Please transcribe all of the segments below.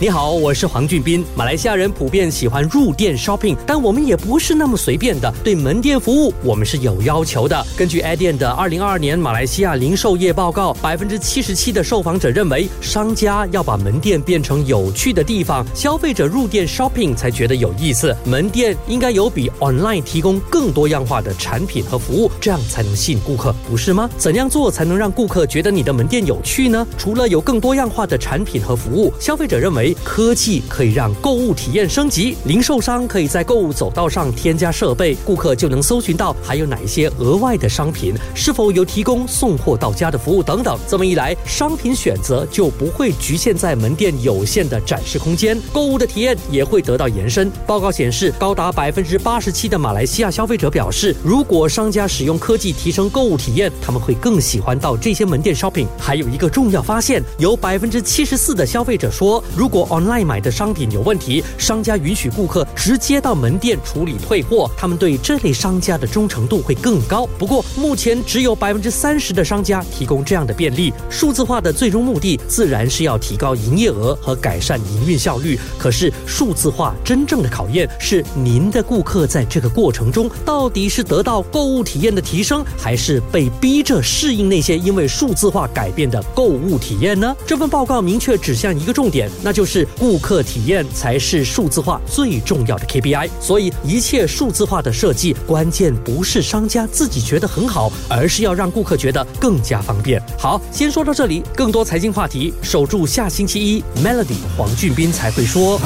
你好，我是黄俊斌。马来西亚人普遍喜欢入店 shopping，但我们也不是那么随便的。对门店服务，我们是有要求的。根据 a d i n 的二零二二年马来西亚零售业报告，百分之七十七的受访者认为，商家要把门店变成有趣的地方，消费者入店 shopping 才觉得有意思。门店应该有比 online 提供更多样化的产品和服务，这样才能吸引顾客，不是吗？怎样做才能让顾客觉得你的门店有趣呢？除了有更多样化的产品和服务，消费者认为。科技可以让购物体验升级，零售商可以在购物走道上添加设备，顾客就能搜寻到还有哪一些额外的商品，是否有提供送货到家的服务等等。这么一来，商品选择就不会局限在门店有限的展示空间，购物的体验也会得到延伸。报告显示，高达百分之八十七的马来西亚消费者表示，如果商家使用科技提升购物体验，他们会更喜欢到这些门店 shopping。还有一个重要发现，有百分之七十四的消费者说，如果 online 买的商品有问题，商家允许顾客直接到门店处理退货，他们对这类商家的忠诚度会更高。不过，目前只有百分之三十的商家提供这样的便利。数字化的最终目的自然是要提高营业额和改善营运效率。可是，数字化真正的考验是您的顾客在这个过程中到底是得到购物体验的提升，还是被逼着适应那些因为数字化改变的购物体验呢？这份报告明确指向一个重点，那就是。是顾客体验才是数字化最重要的 KPI，所以一切数字化的设计关键不是商家自己觉得很好，而是要让顾客觉得更加方便。好，先说到这里，更多财经话题，守住下星期一 Melody 黄俊斌才会说。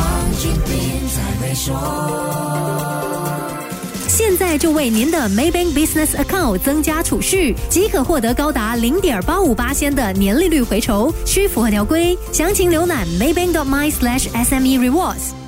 现在就为您的 Maybank Business Account 增加储蓄，即可获得高达零点八五八仙的年利率回酬，需符合条规。详情浏览 maybank.my/sme rewards。